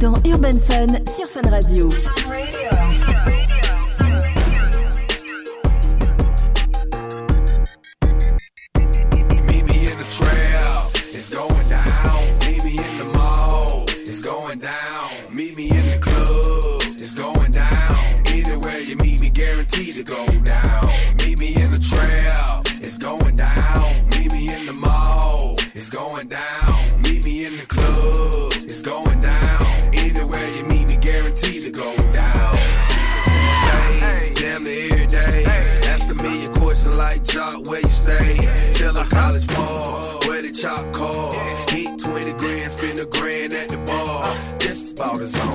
Dans Urban Fun sur Fun Radio. is on.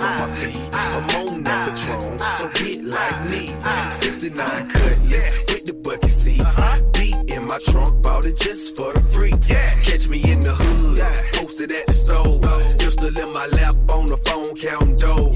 On my feet. I'm on the patron. So hit like me. 69 cutlass with the bucket seats. Beat in my trunk, bought it just for the freaks. Catch me in the hood, posted at the store. Pistol in my lap on the phone, counting dough.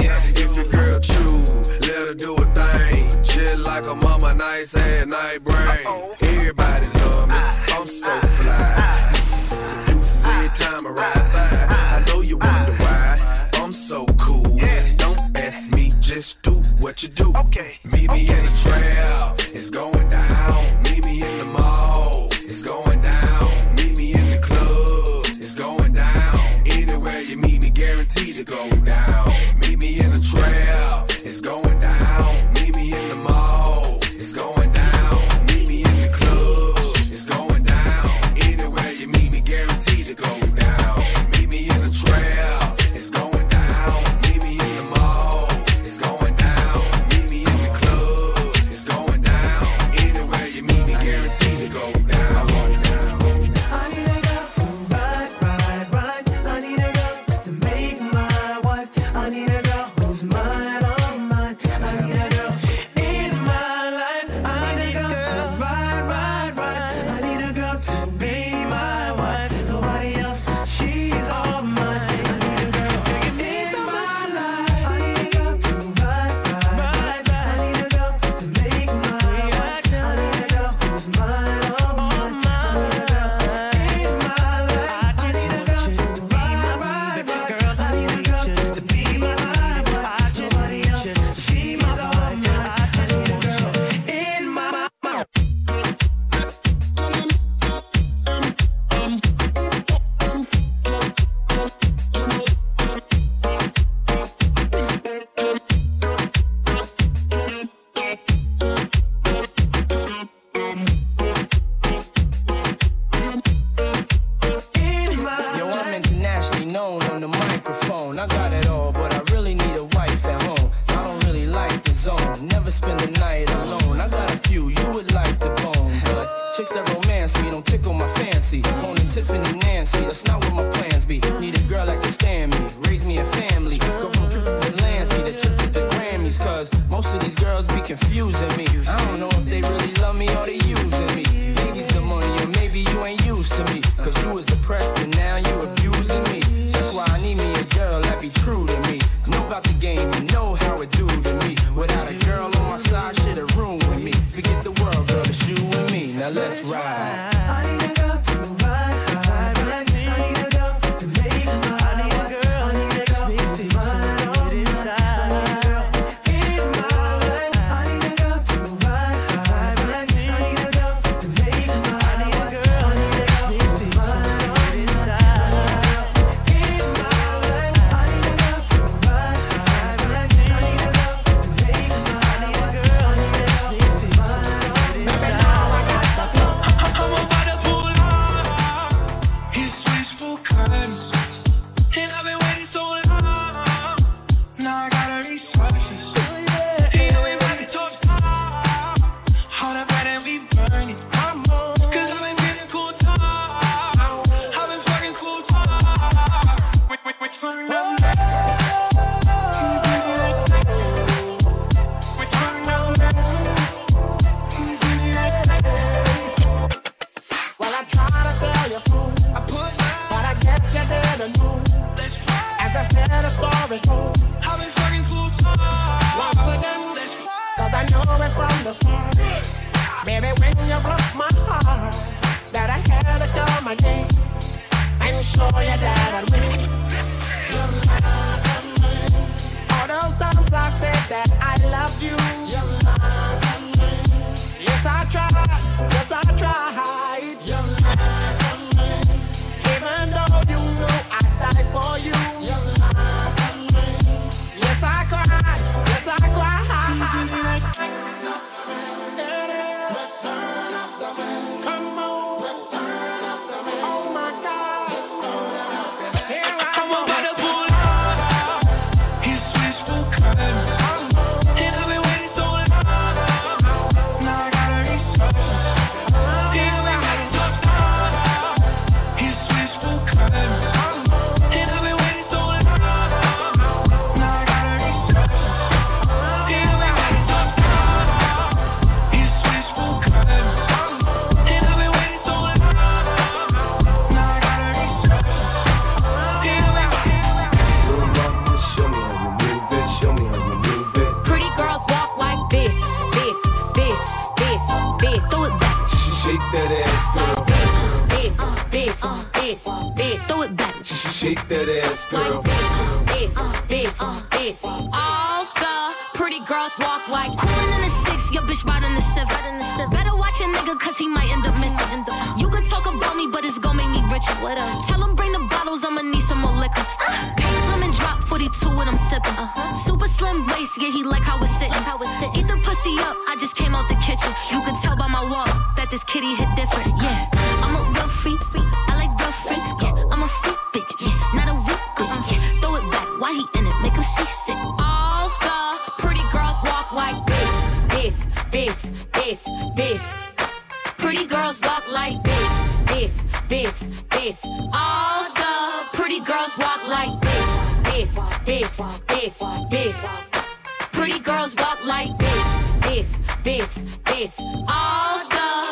be true to me. Know about the game, pretty girls walk like coolin' in the six, your bitch riding the seven. Better watch a nigga, cause he might end up missing. You could talk about me, but it's gon' make me richer. Tell him bring the bottles, I'ma need some more liquor. Pink lemon drop 42 when I'm sippin'. Uh-huh. Super slim waist, yeah, he like how it's sitting. Eat the pussy up, I just came out the kitchen. You could tell by my walk that this kitty hit different. Yeah, I'm a real freak. I like real freaks. Yeah. this, this. All the pretty girls walk like this, this, this, this, this. Pretty girls walk like this, this, this, this. All the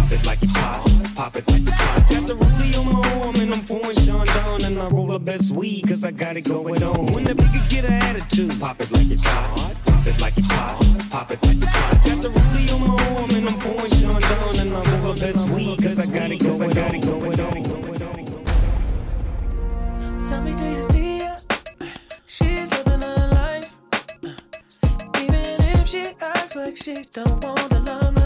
Pop it like it's hot. Pop it like it's hot. Got the rollie on my arm and I'm pouring Chandon and I roll the best weed cause I got it going on. When the nigga get an attitude, pop it like it's hot. Pop it like it's hot. Pop it like it's hot. Got the rollie on my arm and I'm pouring Chandon and I roll the best weed cause I got it going on. Tell me, do you see? Her? She's living her life. Even if she acts like she don't want the limelight.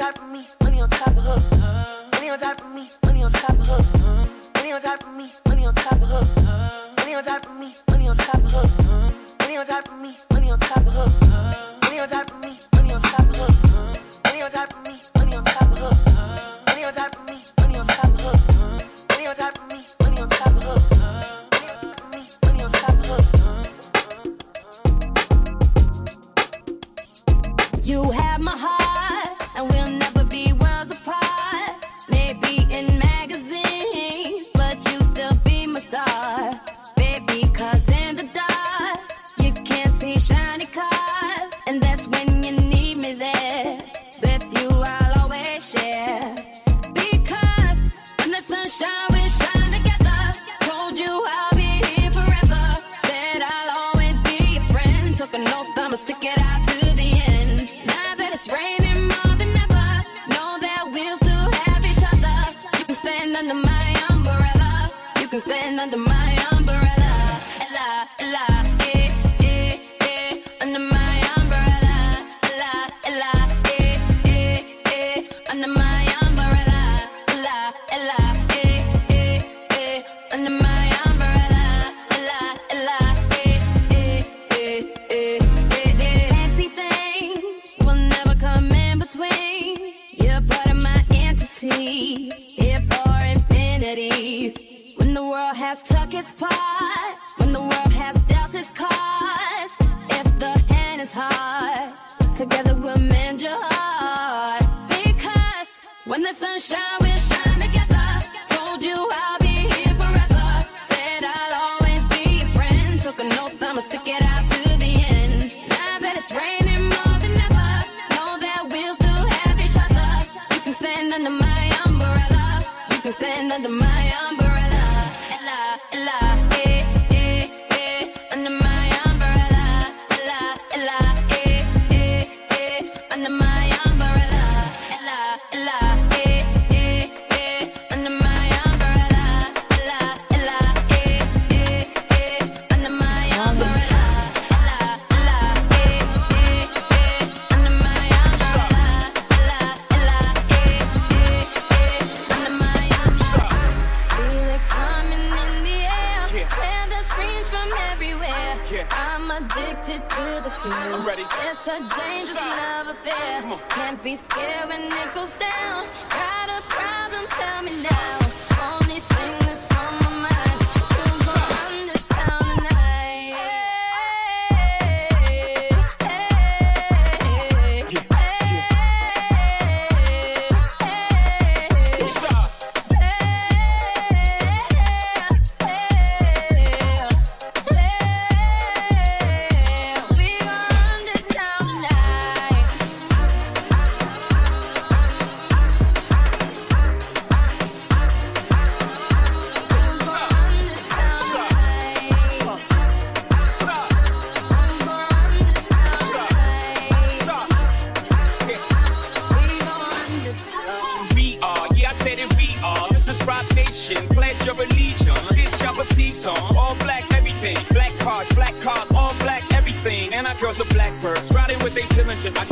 On top of me,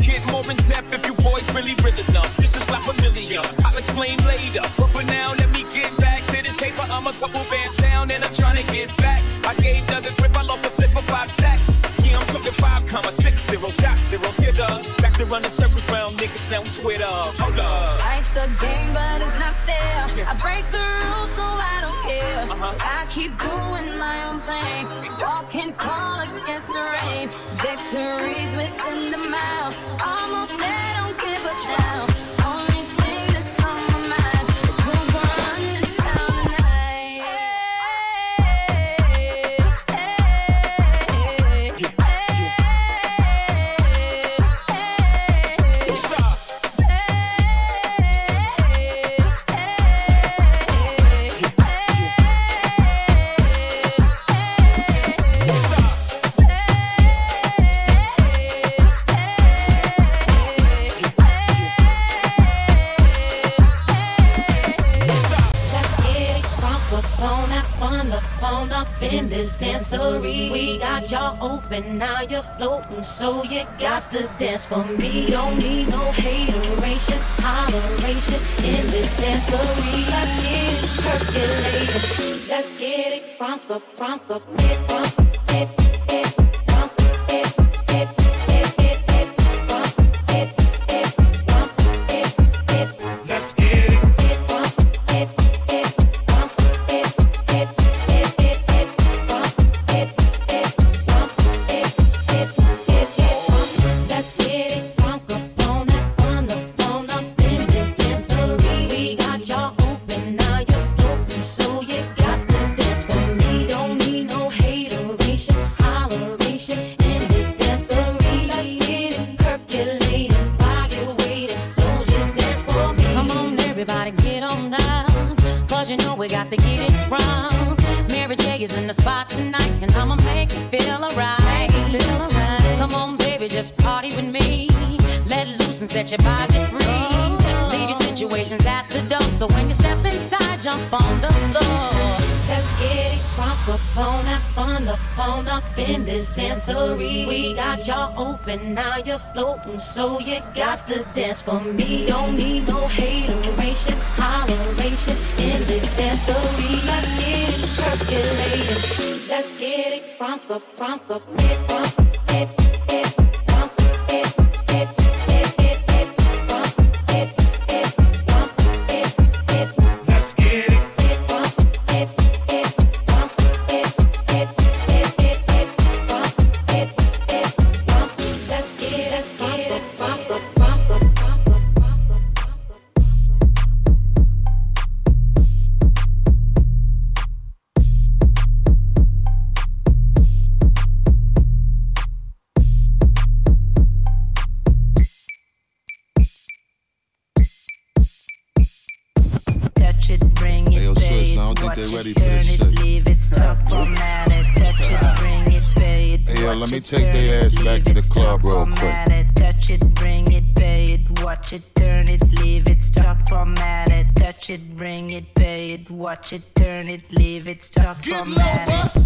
Get more in depth if you boys really real enough. This is not familiar. I'll explain later. But for now, let me get back to this paper. I'm a couple bands down and I'm trying to get back. I gave Doug a grip, I lost a flip for five stacks. Yeah, I'm talking five, comma six, zero, shot, zero, running circles round niggas, now we squared up. Hold up. Life's a game, but it's not fair. I break the rules, so I don't care. Uh-huh. So I keep doing my own thing. Walk and call against the rain. Victories within the mile. Almost there, don't give up now. Only Y'all open, now you're floating, so you got to dance for me. Don't need no hateration, holleration in this dancery. I get it percolating. Let's get it from the, from the, get from get from that fun up in this dancery. We got y'all open, now you're floating, so you got to dance for me. Don't need no hateration, holleration in this dancery. Let's get it percolating. Let's get it front up, front up, hit, front, watch it, turn it, leave it, stop, Get low, format it.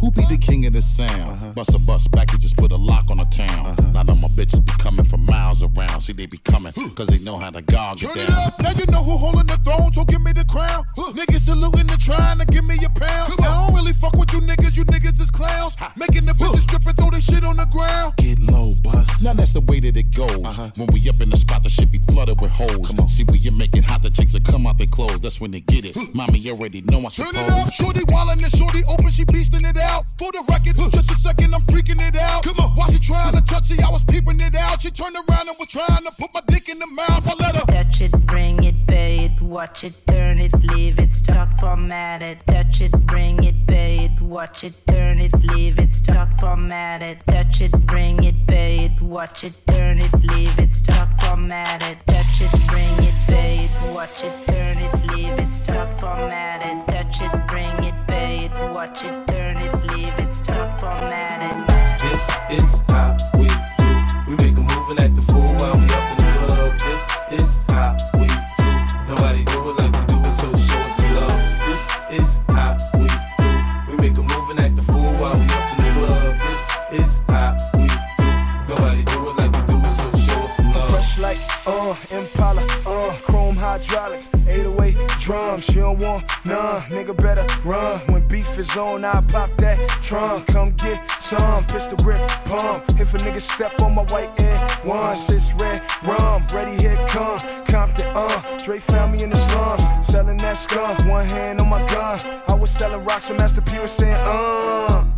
Who be the king of the sound? Uh-huh. Bust a bus back and just put a lock on the town. Uh-huh. Now know my bitches be coming from miles around. See, they be coming, cause they know how to gog it Turn it down. up, now you know who holding the throne, so give me the crown. Niggas saluting and trying to give me a pound. I don't really fuck with you niggas, you niggas is clowns. Making the bitches strip and throw this shit on the ground. Get low, bus. Now that's the way that it goes. Uh-huh. When we up in the spot, the shit be flooded with hoes. See, when you make it hot, the chicks will come out their clothes. That's when they get it. Mommy you already know I Turn suppose. it up, shorty wildin' and shorty open, she beastin' it out. For the record, just a second, I'm freaking it out. Come on, while she trying to touch it, I was peeping it out. She turned around and was trying to put my dick in the mouth. I let her. Touch it, bring it, pay it, watch it, turn it, leave it, start, format it. Touch it, bring it, pay it, watch it, turn it, leave it, start, format it. Touch it, bring it, pay it, watch it, turn it, leave it, start, format Touch it, bring it, pay it, watch it, turn it, leave it, start, format it. Touch it, bring it, pay it, watch it, turn it, leave it, start, format it. This is how don't want none, nigga better run. When beef is on, I pop that trunk. Come get some, pistol grip, pump. If a nigga step on my white air ones, it's red rum. Ready, here come. Compton, uh, Dre found me in the slums, selling that skunk. One hand on my gun. I was selling rocks when Master P was saying, uh.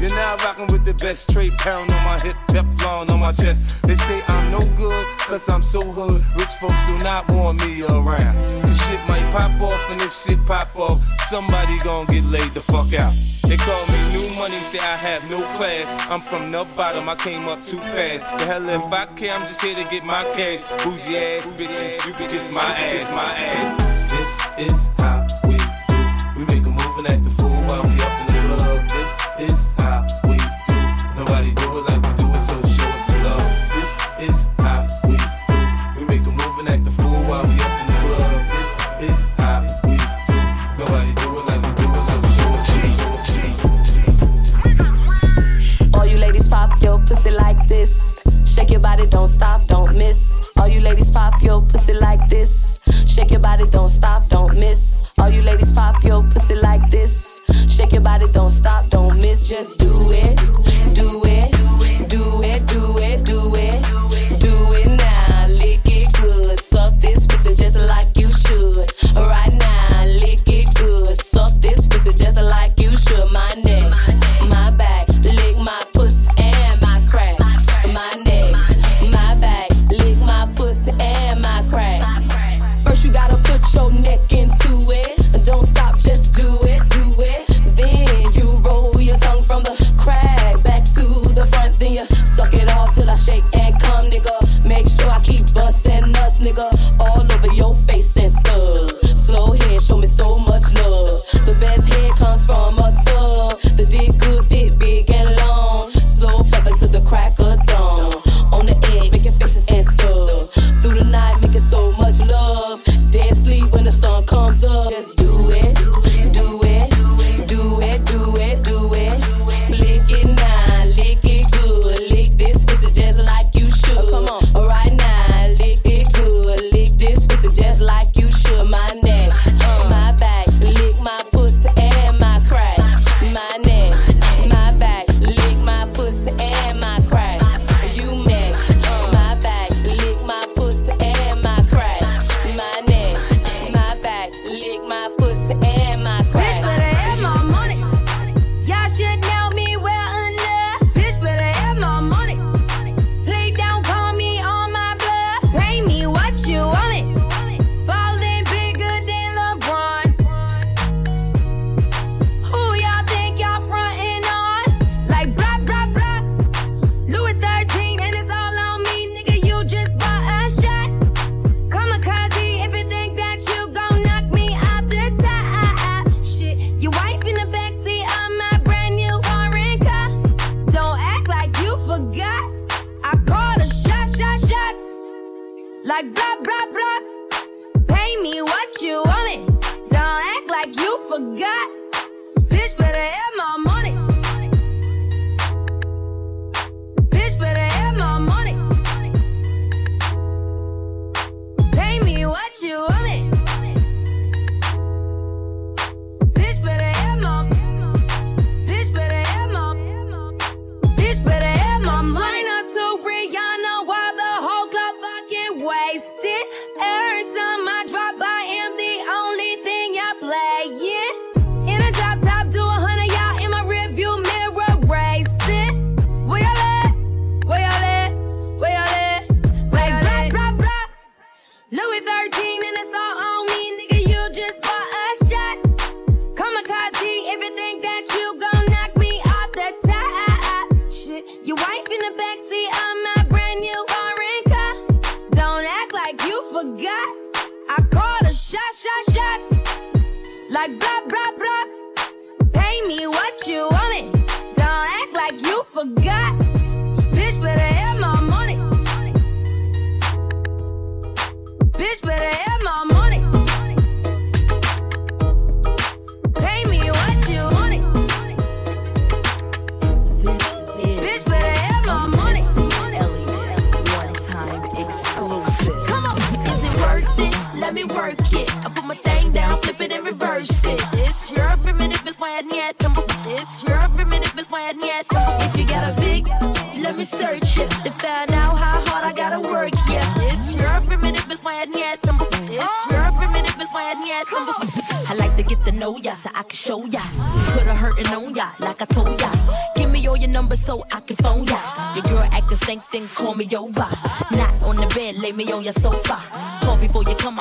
You're now rocking with the best straight pound on my hip, Teflon on my chest. They say I'm no good, cause I'm so hood. Rich folks do not want me around. This shit might pop off, and if shit pop off, somebody gon' get laid the fuck out. They call me new money, say I have no class. I'm from the bottom, I came up too fast. The hell if I care, I'm just here to get my cash. Bougie ass bitches, you can kiss my ass, my ass. This is how we do. We make a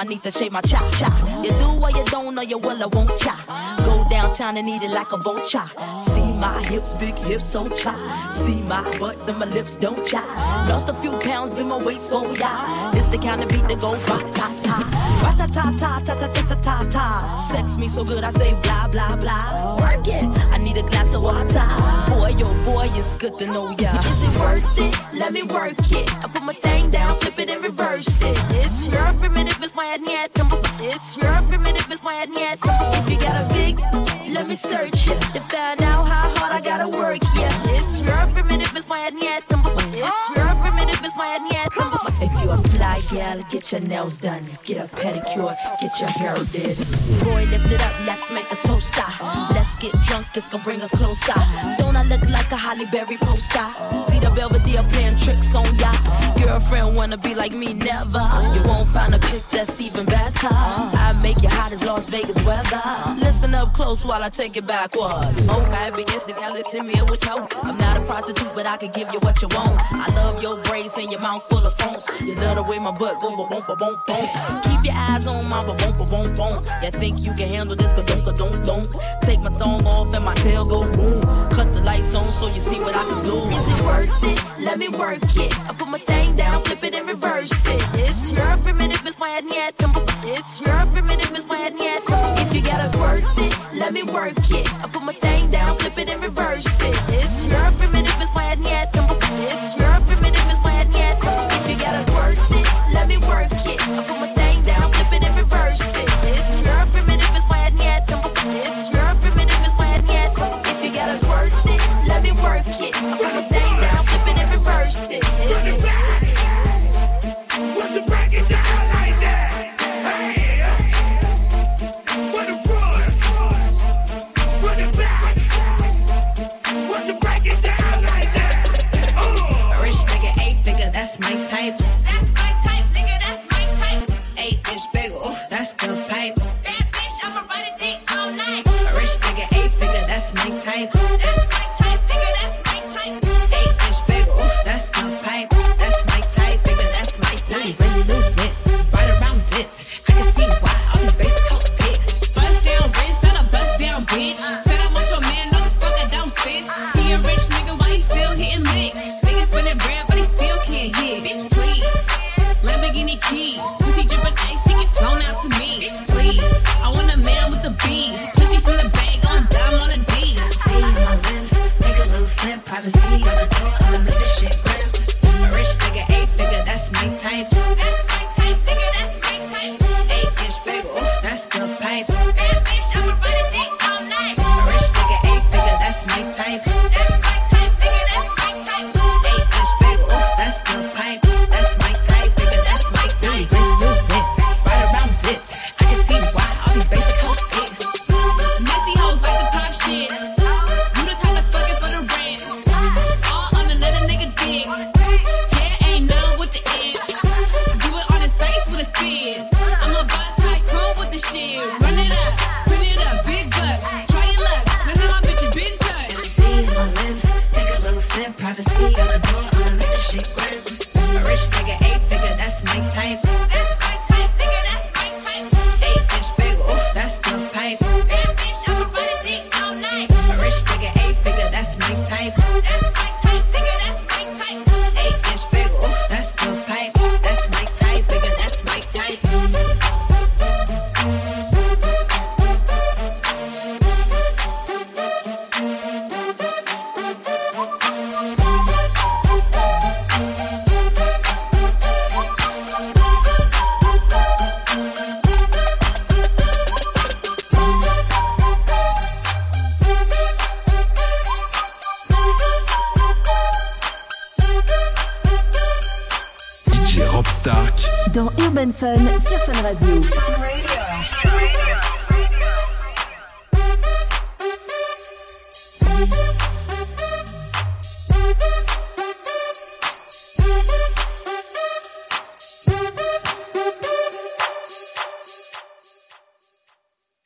need to shave my chop chop. You do or you don't, or you will or won't cha. Kinda need it like a vulture. See my hips, big hips, so try. See my butts and my lips, don't try. Lost a few pounds in my waist, oh yeah. This the kind of beat that go ba ta ta. Ba ta ta ta ta ta ta ta ta. Sex me so good, I say blah blah blah. Work it. I need a glass of water. Boy, yo, oh boy, it's good to know ya. Is it worth it? Let me work it. I put my thing down, flip it and reverse it. It's your primitive, but my head yet. It's your primitive, but my head yet. If you got a big let me search it to find out how hard I gotta work. Yeah, it's your primitive, but my. It's your primitive, but my. If you are fly gal, get your nails done, get a pedicure, get your hair did. Boy, lift it up, let's make a toaster. Let's get drunk, it's gonna bring us closer. Don't I look like a Halle Berry poster? See the Belvedere playing tricks on ya. Girlfriend wanna be like me, never. You won't find a chick that's even better. I make you hot as Las Vegas weather. Listen up close while I take it backwards. Oh, I be instant, now listen me what you I'm not a prostitute, but I can give you what you want. I love your braids and your mouth full of phones. You love the way my my butt. Boom, boom, boom, boom, boom. Keep your eyes on my boom, boom, boom, boom. You think you can handle this? Don't, don't, don't. Take my thong off and my tail go boom. Cut the lights on so you see what I can do. Is it worth it? Let me work it. I put my thing down, flip it and reverse it. It's your primitive and fired yet. It's your primitive and fired yet. If you gotta work it, let me work it. I put my thing down, flip it and reverse it. It's your primitive and fired yet. Yeah.